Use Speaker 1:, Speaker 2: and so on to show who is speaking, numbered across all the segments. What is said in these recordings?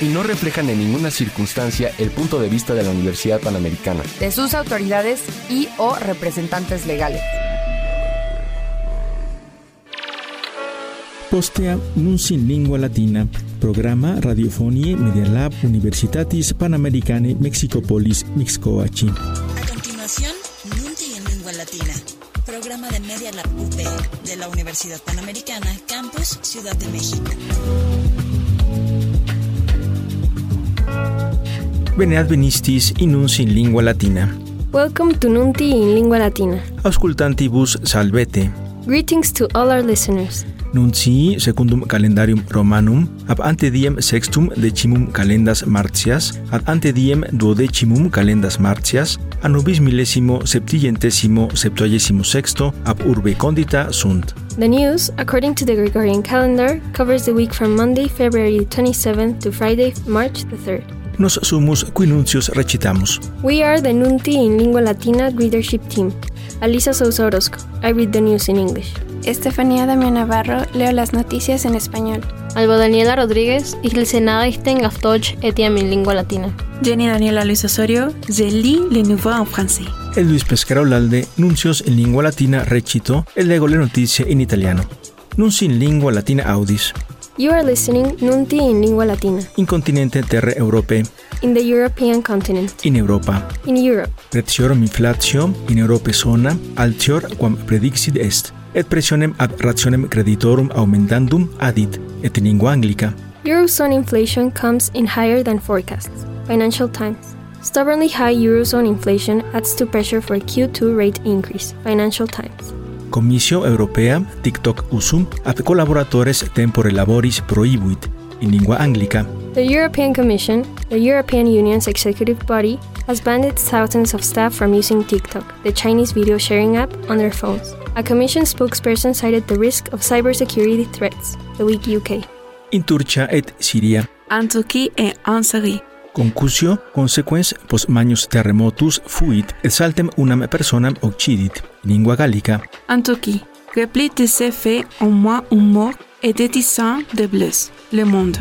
Speaker 1: Y no reflejan en ninguna circunstancia el punto de vista de la Universidad Panamericana.
Speaker 2: De sus autoridades y o representantes legales.
Speaker 3: Postea Nunci in Lingua Latina, programa Radiofonie Media Lab Universitatis Panamericane Mexicopolis Mixcoachi.
Speaker 4: A continuación, Nunti en Lingua Latina, programa de Media Lab UP de la Universidad Panamericana, Campus Ciudad de México.
Speaker 3: Bene advenistis in Nunci in Lingua Latina.
Speaker 5: Welcome to Nunti in Lingua Latina.
Speaker 3: Auscultantibus salvete.
Speaker 5: Greetings to all our listeners.
Speaker 3: Nuncii secundum calendarium Romanum ab ante diem sextum decimum calendas Martias ad ante diem duodecimum calendas Martias anubis millesimo septillentesimo septuagesimo sexto ab urbe condita sunt.
Speaker 5: The news, according to the Gregorian calendar, covers the week from Monday, February 27th to Friday, March the 3rd.
Speaker 3: Nos sumus qui nuncios recitamus.
Speaker 5: We are the Nunti in Lingua Latina readership team. Alisa Sousa Orozco. I read the news in English.
Speaker 6: Estefanía Damián Navarro, leo las noticias en español.
Speaker 7: Alba Daniela Rodríguez, ich lese Nachrichten auf Deutsch etiam in Lingua Latina.
Speaker 8: Jenny Daniela Luis Osorio, je lis les nouveaux en français.
Speaker 3: El Luis Pescara Olalde, nuncios in lingua latina recito, e leggo le notizie in italiano. Nunci in lingua latina audis.
Speaker 5: You are listening Nunti in Lingua Latina.
Speaker 3: In continente terre Europe,
Speaker 5: In the European continent.
Speaker 3: in Europa.
Speaker 5: In Europe.
Speaker 3: Pretiorum inflatio in Europe zona altior quam predixit est, et pressionem ad rationem creditorum aumentandum adit, et in lingua anglica.
Speaker 5: Eurozone inflation comes in higher than forecasts. Financial Times. Stubbornly high Eurozone inflation adds to pressure for Q2 rate increase. Financial Times.
Speaker 3: Comissio Europea TikTok usum ad collaboratores tempore laboris prohibuit, in lingua anglica.
Speaker 5: The European Commission, the European Union's executive body, has banned its thousands of staff from using TikTok, the Chinese video sharing app, on their phones. A Commission spokesperson cited the risk of cybersecurity threats, the weak UK.
Speaker 3: In Turcia et Syria.
Speaker 8: En Turquie et en Syrie.
Speaker 3: Concusio consequens post magnus terremotus fuit et saltem unam personam occidit, in lingua gallica.
Speaker 8: En Turquie, repli de ces faits au moins un mort et dizaines de blessés. Le Monde.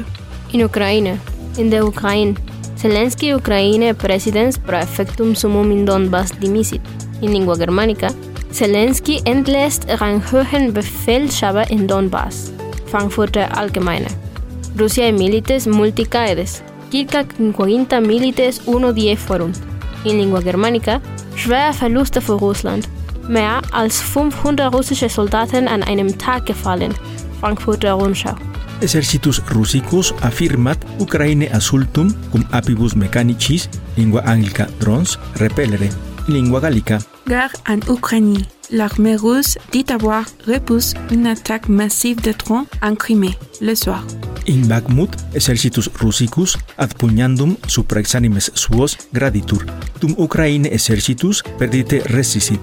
Speaker 7: In Ukraine, in the Ukraine, Zelensky Ukraine presidents pro effectum summum in Donbass dimisit. In lingua germanica, Zelensky entlässt ranghohen Befehlshaber in Donbass. Frankfurter Allgemeine. Rusia milites multicaedes. Circa 50 milites uno die forunt. In lingua germanica, schwere Verluste für Russland. Mehr als 500 russische Soldaten an einem Tag gefallen. Frankfurter Rundschau.
Speaker 3: Exercitus Russicus affirmat Ukraine assultum cum apibus mechanicis, lingua anglica drons, repellere, in lingua gallica.
Speaker 8: Guerre en Ukraine. L'armée russe dit avoir repoussé une attaque massive de drones en Crimée le soir.
Speaker 3: In Bakhmut exercitus Russicus ad pugnandum suos graditur, tum Ukraine exercitus perdite resisit,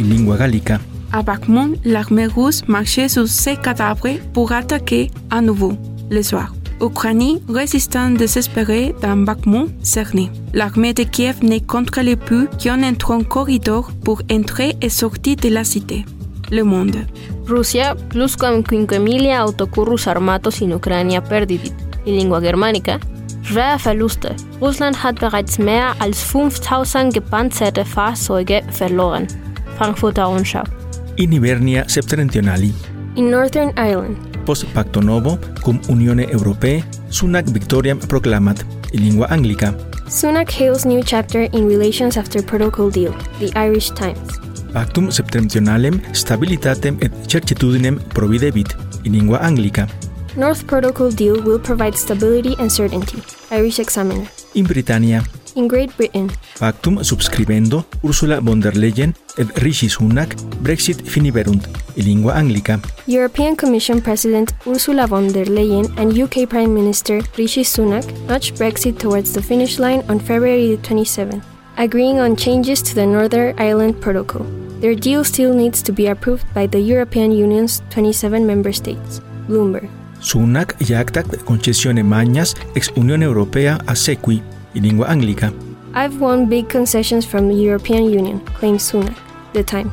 Speaker 3: in lingua gallica.
Speaker 8: À Bakhmut, l'armée russe marchait sur ses cadavres pour attaquer à nouveau le soir. Ukraine résistant désespérée dans Bakhmut cerné. L'armée de Kiev ne contrôlait plus qu'un entrant corridor pour entrer et sortir de la cité. Le Monde.
Speaker 7: Rusia plusquam quinquemilia autocurrus armatos in Ucrania perdidit. In lingua germanica, schwere Verluste. Russland hat bereits mehr als 5000 gepanzerte Fahrzeuge verloren. Frankfurter Rundschau.
Speaker 3: In Hibernia septentrionali,
Speaker 5: In Northern Ireland,
Speaker 3: post pacto novo cum Unione Europee, sunac victoriam proclamat, in lingua anglica.
Speaker 5: Sunak hails new chapter in relations after protocol deal. The Irish Times.
Speaker 3: Pactum septentrionalem stabilitatem et certitudinem providebit, in lingua anglica.
Speaker 5: North Protocol deal will provide stability and certainty. Irish Examiner.
Speaker 3: In Britannia,
Speaker 5: In Great Britain,
Speaker 3: pactum subscribendo Ursula von der Leyen et Rishi Sunak Brexit finiverunt, in lingua anglica.
Speaker 5: European Commission President Ursula von der Leyen and UK Prime Minister Rishi Sunak nudged Brexit towards the finish line on February 27. agreeing on changes to the Northern Ireland Protocol. Their deal still needs to be approved by the European Union's 27 member states. Bloomberg.
Speaker 3: Sunak jactat concessione magnas ex Unione Europea a sequi, in lingua anglica.
Speaker 5: I've won big concessions from the European Union, claims Sunak. The Time.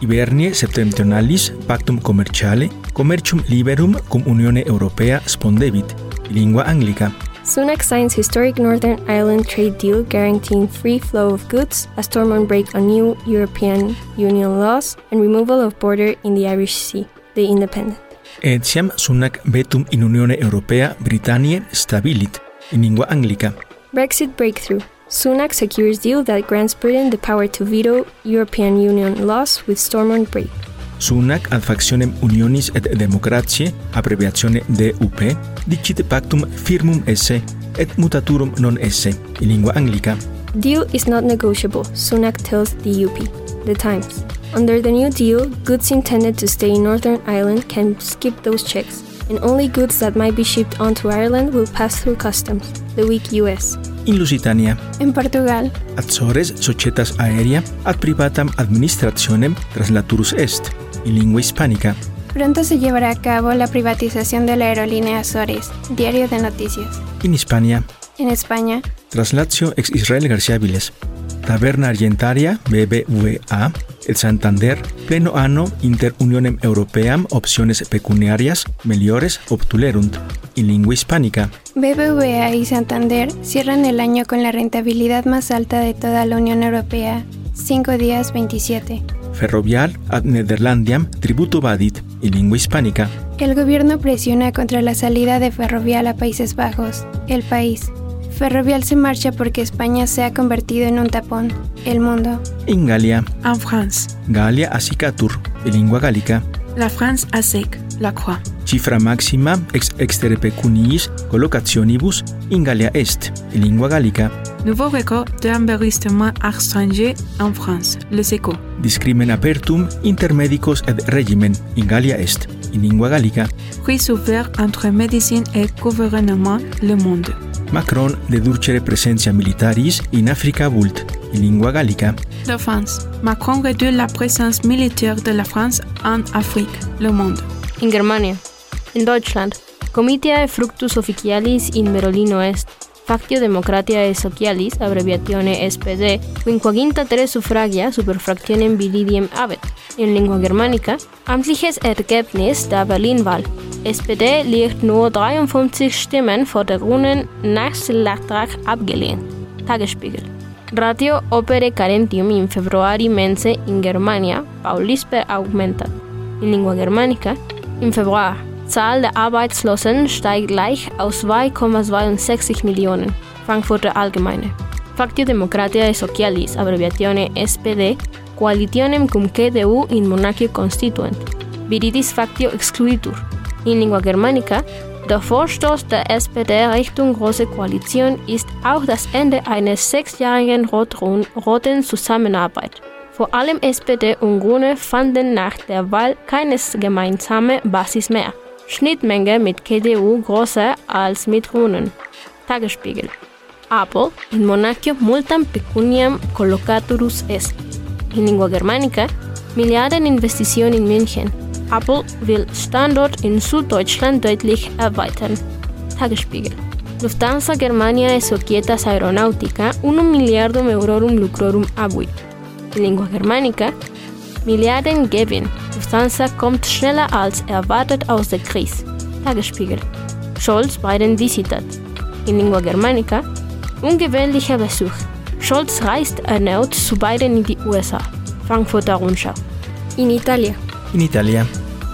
Speaker 3: Hibernie septentrionalis pactum commerciale commercium liberum cum Unione Europea spondebit, in lingua anglica.
Speaker 5: Sunak signs historic Northern Ireland trade deal guaranteeing free flow of goods, a Stormont break on new European Union laws, and removal of border in the Irish Sea. The Independent.
Speaker 3: Etiam sunak vetum in Unione Europea Britanniae stabilit, in lingua anglica.
Speaker 5: Brexit breakthrough. Sunak secures deal that grants Britain the power to veto European Union laws with Stormont break.
Speaker 3: Sunak ad factionem unionis et democratiae, abbreviatione DUP, dicit pactum firmum esse et mutaturum non esse, in lingua anglica.
Speaker 5: Deal is not negotiable, Sunak tells the UP. The Times. Under the new deal, goods intended to stay in Northern Ireland can skip those checks, and only goods that might be shipped onto Ireland will pass through customs. The weak US.
Speaker 3: In Lusitania,
Speaker 6: In Portugal,
Speaker 3: Azores societas aerea ad privatam administrationem translaturus est, in lingua hispánica.
Speaker 6: pronto se llevará a cabo la privatización de la aerolínea Azores, diario de noticias.
Speaker 3: In Hispania,
Speaker 6: En España,
Speaker 3: Traslatio ex Israel García Viles. Taberna Argentaria BBVA et Santander pleno anno inter Unionem Europeam opciones pecuniarias meliores obtulerunt in lingua hispánica.
Speaker 6: BBVA y Santander cierran el año con la rentabilidad más alta de toda la Unión Europea, 5 días 27.
Speaker 3: Ferrovial ad Nederlandiam tributo vadit in lingua hispánica.
Speaker 6: El gobierno presiona contra la salida de Ferrovial a Países Bajos, el país. Ferrovial se marcha porque España se ha convertido en un tapón, el mundo.
Speaker 3: In Gallia,
Speaker 8: En France,
Speaker 3: Gallia asicatur in lingua gallica.
Speaker 8: La France a sec, la croix.
Speaker 3: Cifra maxima ex extere pecuniis collocationibus in Gallia est in lingua gallica.
Speaker 8: Nouveau record d'enregistrement étranger en France, le SECO.
Speaker 3: Discrimen apertum inter medicos et regimen in Gallia est in lingua gallica.
Speaker 8: Prise ouvert entre médecine et gouvernement, le monde.
Speaker 3: Macron dedurcere presentia militaris in Africa vult in lingua gallica.
Speaker 8: La France. Macron réduit la présence militaire de la France en Afrique, le monde.
Speaker 7: In Germania. In Deutschland. Comitiae fructus officialis in Merolino est. Factio Democratiae Socialis, abbreviatione SPD, quinquaginta tres suffragia super fractionem bilidiem habet. In lingua germanica, amtliches Ergebnis der Berlin-Wahl. SPD liegt nur 53 Stimmen vor der Grünen Nachschlagrag abgelehnt. Tagesspiegel. Ratio opere carentium in februari mense in Germania paulisper augmentat. In lingua germanica, im Februar. Zahl der Arbeitslosen steigt gleich aus 2,62 Millionen. Frankfurter Allgemeine. Factio Democratiae Socialis, abbreviatione SPD, coalitionem cum CDU in monarchia constituent. Viridis factio excluitur. In lingua germanica, der Vorstoß der SPD Richtung Große Koalition ist auch das Ende eines sechsjährigen rot-roten Zusammenarbeit. Vor allem SPD und Grüne fanden nach der Wahl keine gemeinsame Basis mehr. Schnittmenge mit CDU größer als mit Grünen. Tagesspiegel. Apple in monarchio multam pecuniam collocaturus est. In lingua germanica, Milliardeninvestition in München. Apple will Standort in Süddeutschland deutlich erweitern. Tagesspiegel. Lufthansa Germania societas aeronautica 1 miliardum eurorum lucrorum abuit. In lingua germanica, Milliarden Gewinn. Lufthansa kommt schneller als erwartet aus der Krise. Tagesspiegel. Scholz Biden visitat. In lingua germanica, ungewöhnlicher Besuch. Scholz reist erneut zu Biden in die USA. Frankfurter Rundschau.
Speaker 5: In Italia.
Speaker 3: In Italia,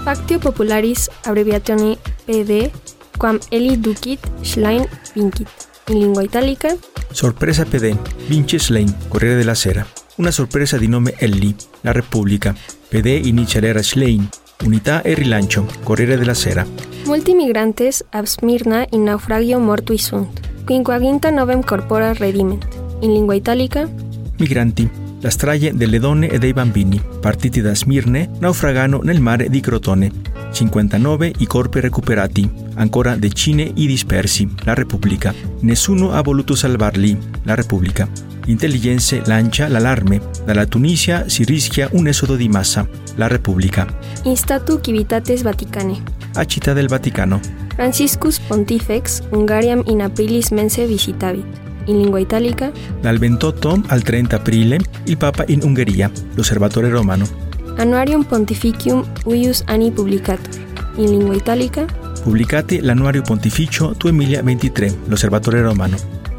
Speaker 5: Factio Popularis, abbreviatione PD, quam eli ducit Schlein vincit. In lingua italica,
Speaker 3: sorpresa PD, vince Slein, Corriere della Sera. Una sorpresa di nome Elli, La Repubblica. PD inicialera Schlein, Unità e rilancio, Corriere della Sera.
Speaker 5: multi migrantes ab Smyrna in naufragio mortui sunt. Quinquaginta novem corpora rediment. In lingua italica,
Speaker 3: Migranti, la strage delle donne e dei bambini, partiti da Smirne, naufragano nel mare di Crotone. 59 i corpi recuperati, ancora decine i dispersi, la Repubblica. Nessuno ha voluto salvarli, la Repubblica. Intelligenze lancia l'allarme. Dalla Tunisia si rischia un esodo di massa. La Repubblica.
Speaker 5: Instatu civitates Vaticane.
Speaker 3: A Città del Vaticano.
Speaker 5: Franciscus Pontifex Hungariam in aprilis mense visitavit. In lingua italica.
Speaker 3: Dal 28 al 30 aprile il Papa in Ungheria. L'Osservatore Romano.
Speaker 5: Annuarium Pontificium uius anni publicator. In lingua italica.
Speaker 3: Pubblicati l'Annuario Pontificio 2023. L'Osservatore Romano.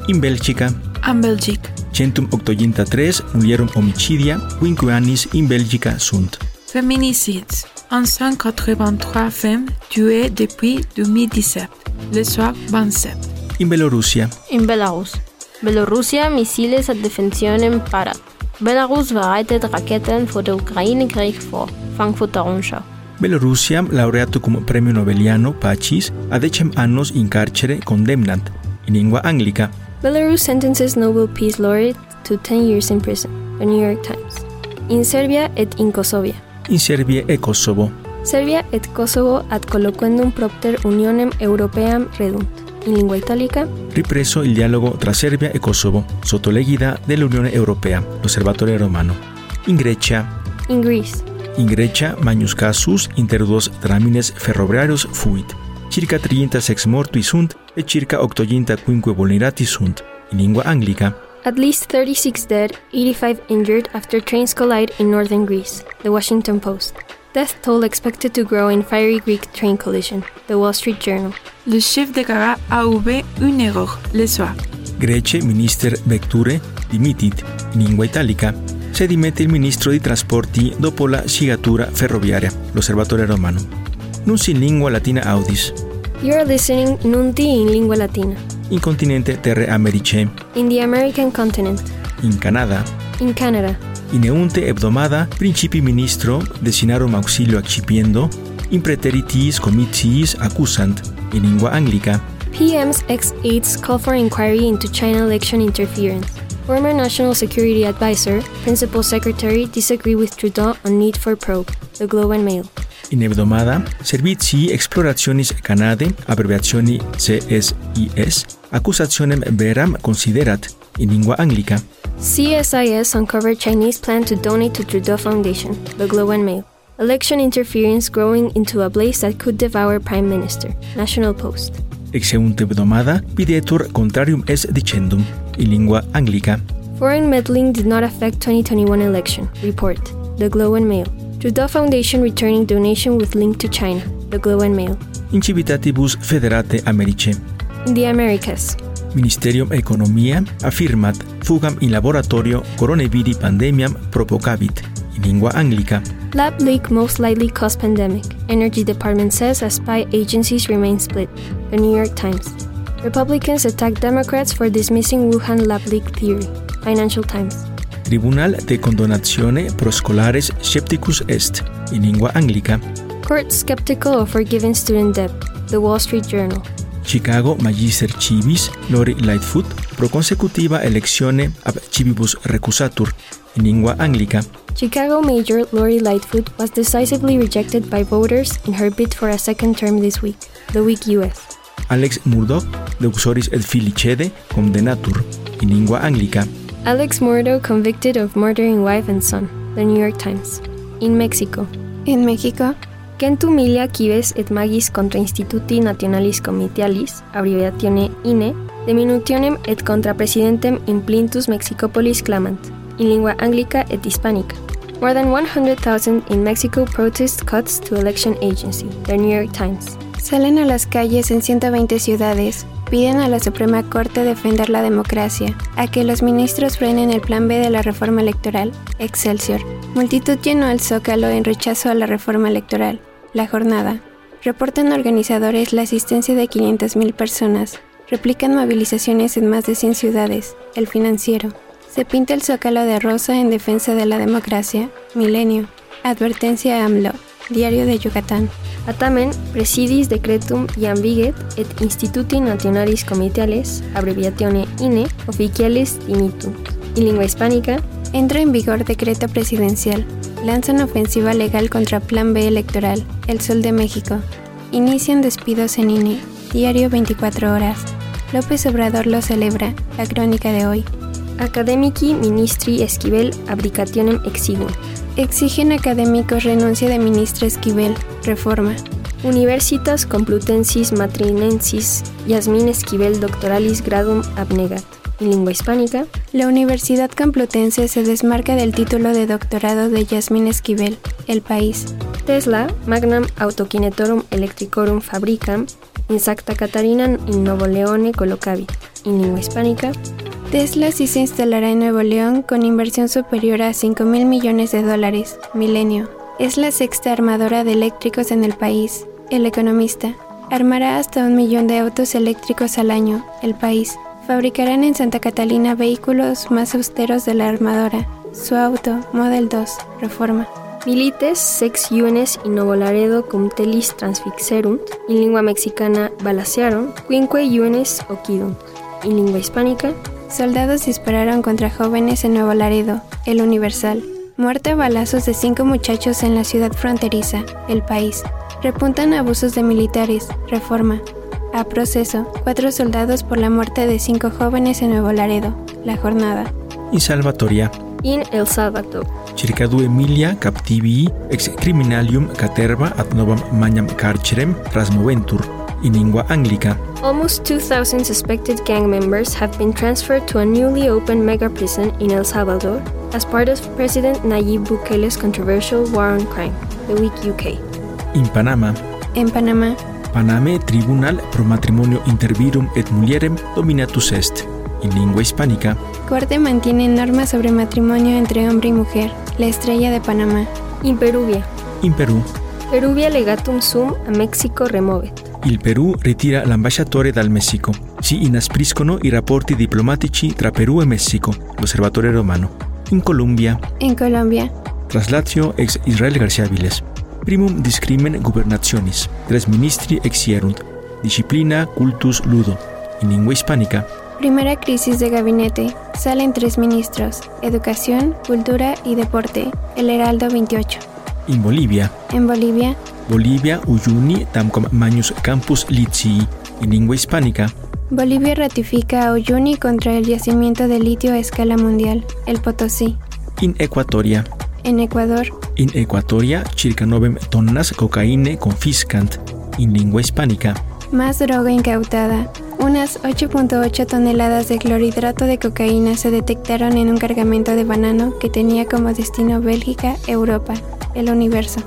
Speaker 3: In Belgica.
Speaker 8: En Belgique.
Speaker 3: Centum octoginta-tres mulierum homicidia, quinque annis in Belgica sunt.
Speaker 8: Féminicides. 183 femmes tuées depuis 2017. Le soir 27.
Speaker 3: In Belorussia.
Speaker 7: In Belarus. Belorussia missiles ad defensionem parat. Belarus bereitet Raketen vor der Ukraine-Krieg vor. Frankfurter Rundschau.
Speaker 3: Belorussia, laureato cum premio Nobeliano Pacis, a decem annos in carcere condemnat, in lingua anglica.
Speaker 5: Belarus sentences Nobel Peace Laureate to 10 years in prison. The New York Times. In Serbia et in Kosovia.
Speaker 3: In Serbia e Kosovo.
Speaker 5: Serbia et Kosovo ad colloquendum propter Unionem Europeam redunt. In lingua italica.
Speaker 3: Ripreso il dialogo tra Serbia e Kosovo, sotto l'egida dell'Unione Europea, l'Osservatore Romano. In Grecia.
Speaker 5: In Greece.
Speaker 3: In Grecia, magnus casus inter duos tramines ferroviarios fuit. Circa 36 mortui sunt e circa 85 vulnerati sunt. In lingua anglica.
Speaker 5: At least 36 dead, 85 injured after trains collide in northern Greece. The Washington Post. Death toll expected to grow in fiery Greek train collision. The Wall Street Journal.
Speaker 8: Le chef de gare a ouvert une erreur le soir.
Speaker 3: Grece minister vecture dimitit. In lingua italica. Se dimette il ministro di trasporti dopo la scigatura ferroviaria. L'Osservatore Romano. Nunc in lingua latina audis.
Speaker 5: You are listening Nunti in lingua latina.
Speaker 3: In continente terre americe.
Speaker 5: In the American continent.
Speaker 3: In Canada.
Speaker 5: In Canada.
Speaker 3: In eunte hebdomada principi ministro desinarum auxilio accipiendo in preteritis comitiis accusant in lingua anglica.
Speaker 5: PM's ex-aides call for inquiry into China election interference. Former National Security Advisor, Principal Secretary disagree with Trudeau on need for probe. The Globe and Mail.
Speaker 3: In hebdomada, servizi explorationis Canade, CSIS, accusationem veram considerat in lingua anglica.
Speaker 5: CSIS uncovered Chinese plan to donate to Trudeau Foundation. The Globe and Mail. Election interference growing into a blaze that could devour Prime Minister. National Post.
Speaker 3: Exeunt hebdomada, videtur contrarium es dicendum in lingua anglica.
Speaker 5: Foreign meddling did not affect 2021 election. Report. The Globe and Mail. Trudeau Foundation returning donation with link to China. The Globe and Mail.
Speaker 3: In civitatibus federate Americe.
Speaker 5: In the Americas.
Speaker 3: Ministerium Economia affirmat fugam in laboratorio coronaviri pandemiam propocavit in lingua anglica.
Speaker 5: Lab leak most likely caused pandemic. Energy Department says as spy agencies remain split. The New York Times. Republicans attack Democrats for dismissing Wuhan lab leak theory. Financial Times.
Speaker 3: Tribunal de condonazione pro scolares scepticus est in lingua anglica.
Speaker 5: Court skeptical of forgiving student debt. The Wall Street Journal.
Speaker 3: Chicago Magister Civis Lori Lightfoot pro consecutiva eleczione ab civibus recusatur in lingua anglica.
Speaker 5: Chicago Major Lori Lightfoot was decisively rejected by voters in her bid for a second term this week. The Week US.
Speaker 3: Alex Murdoch luxoris et filicede condenatur in lingua anglica.
Speaker 5: Alex Murdoch convicted of murdering wife and son. The New York Times. In Mexico.
Speaker 6: En México,
Speaker 5: Milia cives et magis contra instituti nationalis comitialis, abbreviatione INE, diminutionem et contra presidentem in plintus Mexicopolis clamant, in lingua anglica et hispanica. More than 100,000 in Mexico protest cuts to election agency. The New York Times.
Speaker 6: salen a las calles en 120 ciudades, piden a la Suprema Corte defender la democracia, a que los ministros frenen el plan B de la reforma electoral, Excelsior. Multitud llenó el zócalo en rechazo a la reforma electoral. La jornada. Reportan organizadores la asistencia de 500.000 personas. Replican movilizaciones en más de 100 ciudades. El financiero. Se pinta el zócalo de rosa en defensa de la democracia. Milenio. Advertencia a AMLO. Diario de Yucatán.
Speaker 5: Atamen presidis decretum iam viget et instituti nationalis comitiales, abbreviatione INE, officiales dimitum. En lingua hispánica,
Speaker 6: Entra en vigor decreto presidencial. Lanzan ofensiva legal contra Plan B electoral. El Sol de México. Inician despidos en INE. Diario 24 horas. López Obrador lo celebra. La crónica de hoy.
Speaker 5: Academici Ministri Esquivel abdicationem exigunt.
Speaker 6: Exigen académicos renuncia de ministra Esquivel. Reforma.
Speaker 5: Universitas Complutensis Matrinensis Yasmin Esquivel Doctoralis Gradum abnegat. En lengua hispánica,
Speaker 6: La Universidad Complutense se desmarca del título de doctorado de Yasmin Esquivel, El País.
Speaker 5: Tesla Magnam Autokinetorum Electricorum Fabricam in Sacta Catarina in Novo Leone colocavit. En lengua hispánica,
Speaker 6: Tesla sí se instalará en Nuevo León con inversión superior a 5 mil millones de dólares, milenio. Es la sexta armadora de eléctricos en el país. El economista. Armará hasta un millón de autos eléctricos al año. El país. Fabricarán en Santa Catalina vehículos más austeros de la armadora. Su auto, Model 2, Reforma.
Speaker 5: Milites sex iunes in Novo Laredo cum telis transfixerunt, en lengua mexicana balacearon, quinque iunes occidunt. En lengua hispánica,
Speaker 6: Soldados dispararon contra jóvenes en Nuevo Laredo, El Universal. Muerte a balazos de cinco muchachos en la ciudad fronteriza, El País. Repuntan abusos de militares, Reforma. A proceso, cuatro soldados por la muerte de cinco jóvenes en Nuevo Laredo, La Jornada.
Speaker 3: In Salvatoria,
Speaker 5: in El Salvador.
Speaker 3: circa due milia captivii ex criminalium caterva ad novam magnam carcerem trasmoventur, in lingua anglica.
Speaker 5: Almost 2,000 suspected gang members have been transferred to a newly opened mega prison in El Salvador as part of President Nayib Bukele's controversial war on crime, The Week UK.
Speaker 3: In Panama,
Speaker 6: En Panamá,
Speaker 3: Paname tribunal pro matrimonio inter virum et mulierem dominatus est. In lingua hispánica,
Speaker 6: Corte mantiene normas sobre matrimonio entre hombre y mujer, La Estrella de Panamá.
Speaker 5: In Peruvia.
Speaker 3: in Perù,
Speaker 5: Peruvia legatum sum a Mexico removet.
Speaker 3: il Perù ritira l'ambasciatore dal Messico. Si inaspriscono i rapporti diplomatici tra Perù e Messico, l'osservatore romano. In Colombia,
Speaker 6: En Colombia,
Speaker 3: traslatio ex Israel García Viles. Primum discrimen gubernationis. Tres ministri exierunt. Disciplina cultus ludo. In lingua hispánica,
Speaker 6: primera crisis de gabinete. Salen tres ministros, Educación, Cultura y Deporte. El Heraldo 28.
Speaker 3: in Bolivia,
Speaker 6: En Bolivia,
Speaker 3: Bolivia Uyuni tamcom magnus campus licii. In lingua hispánica,
Speaker 6: Bolivia ratifica a Uyuni contra el yacimiento de litio a escala mundial, el Potosí.
Speaker 3: in Equatoria,
Speaker 6: En Ecuador,
Speaker 3: In Equatoria circa novem tonnas cocaine confiscant. In lingua hispánica,
Speaker 6: más droga incautada. Unas 8.8 toneladas de clorhidrato de cocaína se detectaron en un cargamento de banano que tenía como destino Bélgica, Europa, el universo.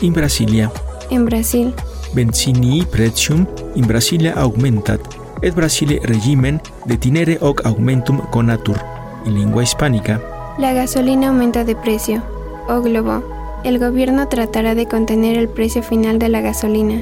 Speaker 3: in Brasilia,
Speaker 6: En Brasil,
Speaker 3: benzinii pretium in Brasilia augmentat, et Brasile regimen detinere hoc augmentum conatur. In lingua hispánica,
Speaker 6: la gasolina aumenta de precio. O Globo. El gobierno tratará de contener el precio final de la gasolina.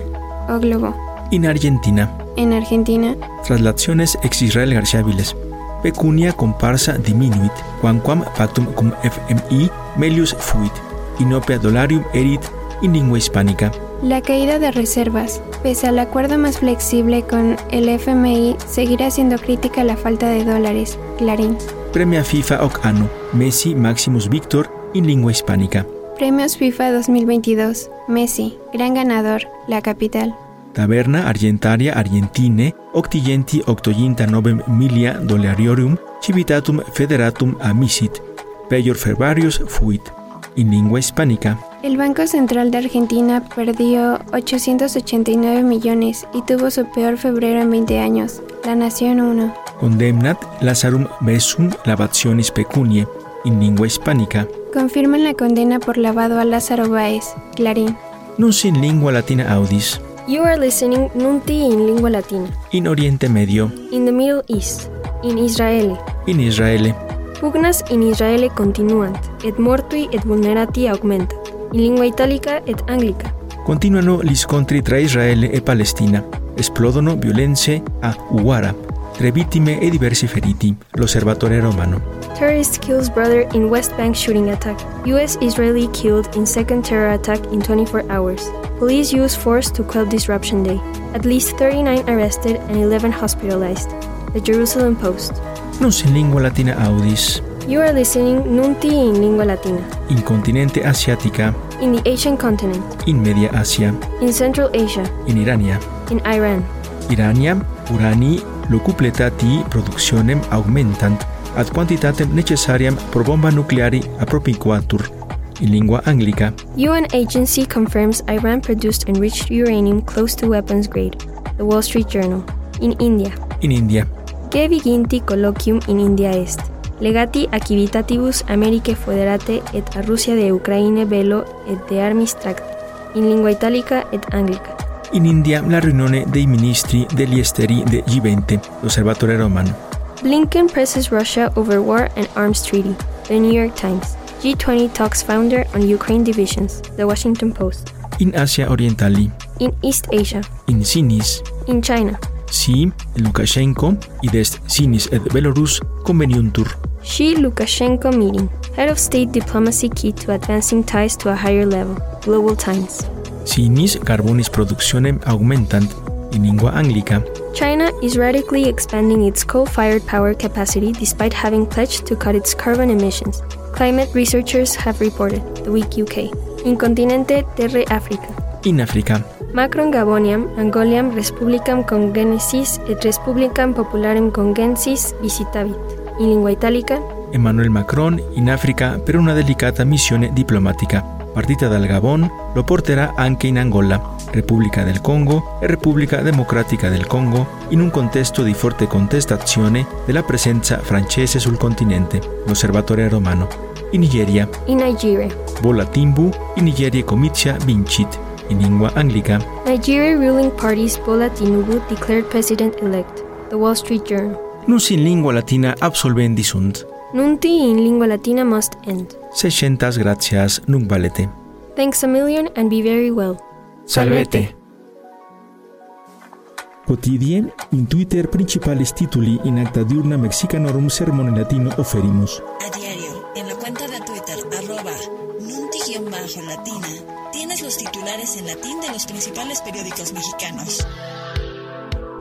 Speaker 6: O Globo.
Speaker 3: in Argentina,
Speaker 6: En Argentina,
Speaker 3: traslaciones ex Israel García Viles. Pecunia comparsa diminuit, quamquam pactum cum FMI melius fuit, inopia dollarium erit in lingua hispánica.
Speaker 6: la caída de reservas. Pese al acuerdo más flexible con el FMI, seguirá siendo crítica la falta de dólares. Clarín.
Speaker 3: Premia FIFA hoc anno, Messi Maximus Victor in lingua hispánica.
Speaker 6: Premios FIFA 2022. Messi, gran ganador, la capital.
Speaker 3: Taberna Argentaria Argentine octigenti octoginta novem milia dolariorium civitatum federatum amisit, peior ferbarius fuit. In lingua hispánica,
Speaker 6: El Banco Central de Argentina perdió 889 millones y tuvo su peor febrero en 20 años. La Nación 1.
Speaker 3: condemnat Lazarum besum lavationis pecunie. In lingua hispánica,
Speaker 6: Confirman la condena por lavado a Lázaro Báez. Clarín.
Speaker 3: non in lingua latina audis.
Speaker 5: You are listening Nunti in lingua latina.
Speaker 3: In Oriente Medio,
Speaker 5: In the Middle East. In Israele.
Speaker 3: in Israele,
Speaker 5: Pugnas in Israele continuant, et mortui et vulnerati augmentat. In lingua italica et anglica.
Speaker 3: continuano gli scontri tra Israele e Palestina. Esplodono violenze a Uwara, tre vittime e diversi feriti. L'osservatore romano.
Speaker 5: Terrorist kills brother in West Bank shooting attack. US Israeli killed in second terror attack in 24 hours. Police use force to quell disruption day. At least 39 arrested and 11 hospitalized. The Jerusalem Post.
Speaker 3: Non in lingua latina audis.
Speaker 5: You are listening Nunti in lingua latina.
Speaker 3: In continente asiatica,
Speaker 5: In the Asian continent.
Speaker 3: in Media Asia,
Speaker 5: In Central Asia.
Speaker 3: in Irania.
Speaker 5: In Iran.
Speaker 3: Irania, urani locupletati productionem augmentant, ad quantitatem necessariam pro bomba nucleari apropinquatur in lingua anglica.
Speaker 5: UN agency confirms Iran produced enriched uranium close to weapons grade. The Wall Street Journal. In India.
Speaker 3: In India.
Speaker 5: Che viginti colloquium in India est. Legati accivitatibus Americae foederate et a Russia de Ucraine bello et de armis tract. In lingua italica et anglica.
Speaker 3: In India la riunione dei ministri degli esteri de G20, l'osservatore romano.
Speaker 5: Blinken presses Russia over war and arms treaty. The New York Times. G20 talks founder on Ukraine divisions. The Washington Post.
Speaker 3: In Asia Orientali.
Speaker 5: In East Asia.
Speaker 3: In Sinis.
Speaker 5: In China.
Speaker 3: Si, Lukashenko, idest Sinis et Belarus conveniuntur.
Speaker 5: Xi Lukashenko meeting. Head of state diplomacy key to advancing ties to a higher level. Global Times.
Speaker 3: Sinis carbonis productionem augmentant in lingua anglica.
Speaker 5: China is radically expanding its coal fired power capacity despite having pledged to cut its carbon emissions. Climate researchers have reported, the Week UK. In continente terre Africa.
Speaker 3: In Africa.
Speaker 5: Macron Gaboniam, Angoliam, Respublicam Congenesis et Respublicam Popularem Congensis visitavit. In lingua italica.
Speaker 3: Emmanuel Macron in Africa per una delicata missione diplomatica. Partita dal Gabon, lo porterà anche in Angola, Repubblica del Congo e Repubblica Democratica del Congo, in un contesto di forte contestazione della presenza francese sul continente, l'osservatore romano. In Nigeria.
Speaker 5: In Nigeria.
Speaker 3: Bola Timbu, in Nigeria comitia vincit, in lingua anglica.
Speaker 5: Nigeria ruling party's Bola Tinubu declared president-elect. The Wall Street Journal.
Speaker 3: Nunc in lingua latina absolvendi sunt.
Speaker 5: Nunti in lingua latina must end.
Speaker 3: 600 gratias nunc valete.
Speaker 5: Thanks a million and be very well.
Speaker 3: Salvete. Quotidie, in Twitter principales tituli in acta diurna mexicanorum sermone latino oferimus.
Speaker 4: A diario, en la cuenta de Twitter, arroba nunti-latina, tienes los titulares en latín de los principales periódicos mexicanos.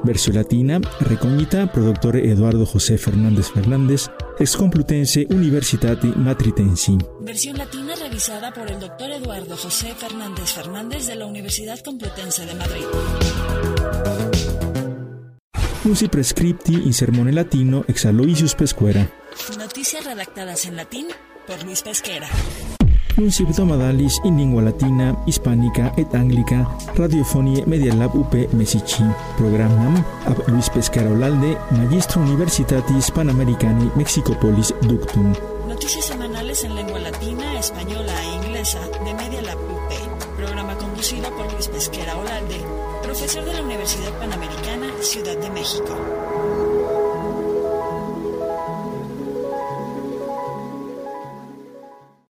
Speaker 3: Versión latina, recognita productore Eduardo José Fernández Fernández, ex Complutense Universitati Matritensi.
Speaker 4: Versión latina revisada por el doctor Eduardo José Fernández Fernández de la Universidad Complutense de Madrid.
Speaker 3: Nunci prescripti in sermone latino ex Aloysius Pesquera.
Speaker 4: Noticias redactadas en latín por Luis Pesquera.
Speaker 3: Nunci domadalis in lingua latina, hispánica et anglica, radiofonie Media Lab UP Mesici. Programam ab Luis Pesquera Olalde, Magistro Universitatis Panamericani Mexicopolis Ductum.
Speaker 4: Noticias semanales en lengua latina, española e inglesa de Media Lab UP. Programa conducido por Luis Pesquera Olalde, profesor de la Universidad Panamericana, Ciudad de México.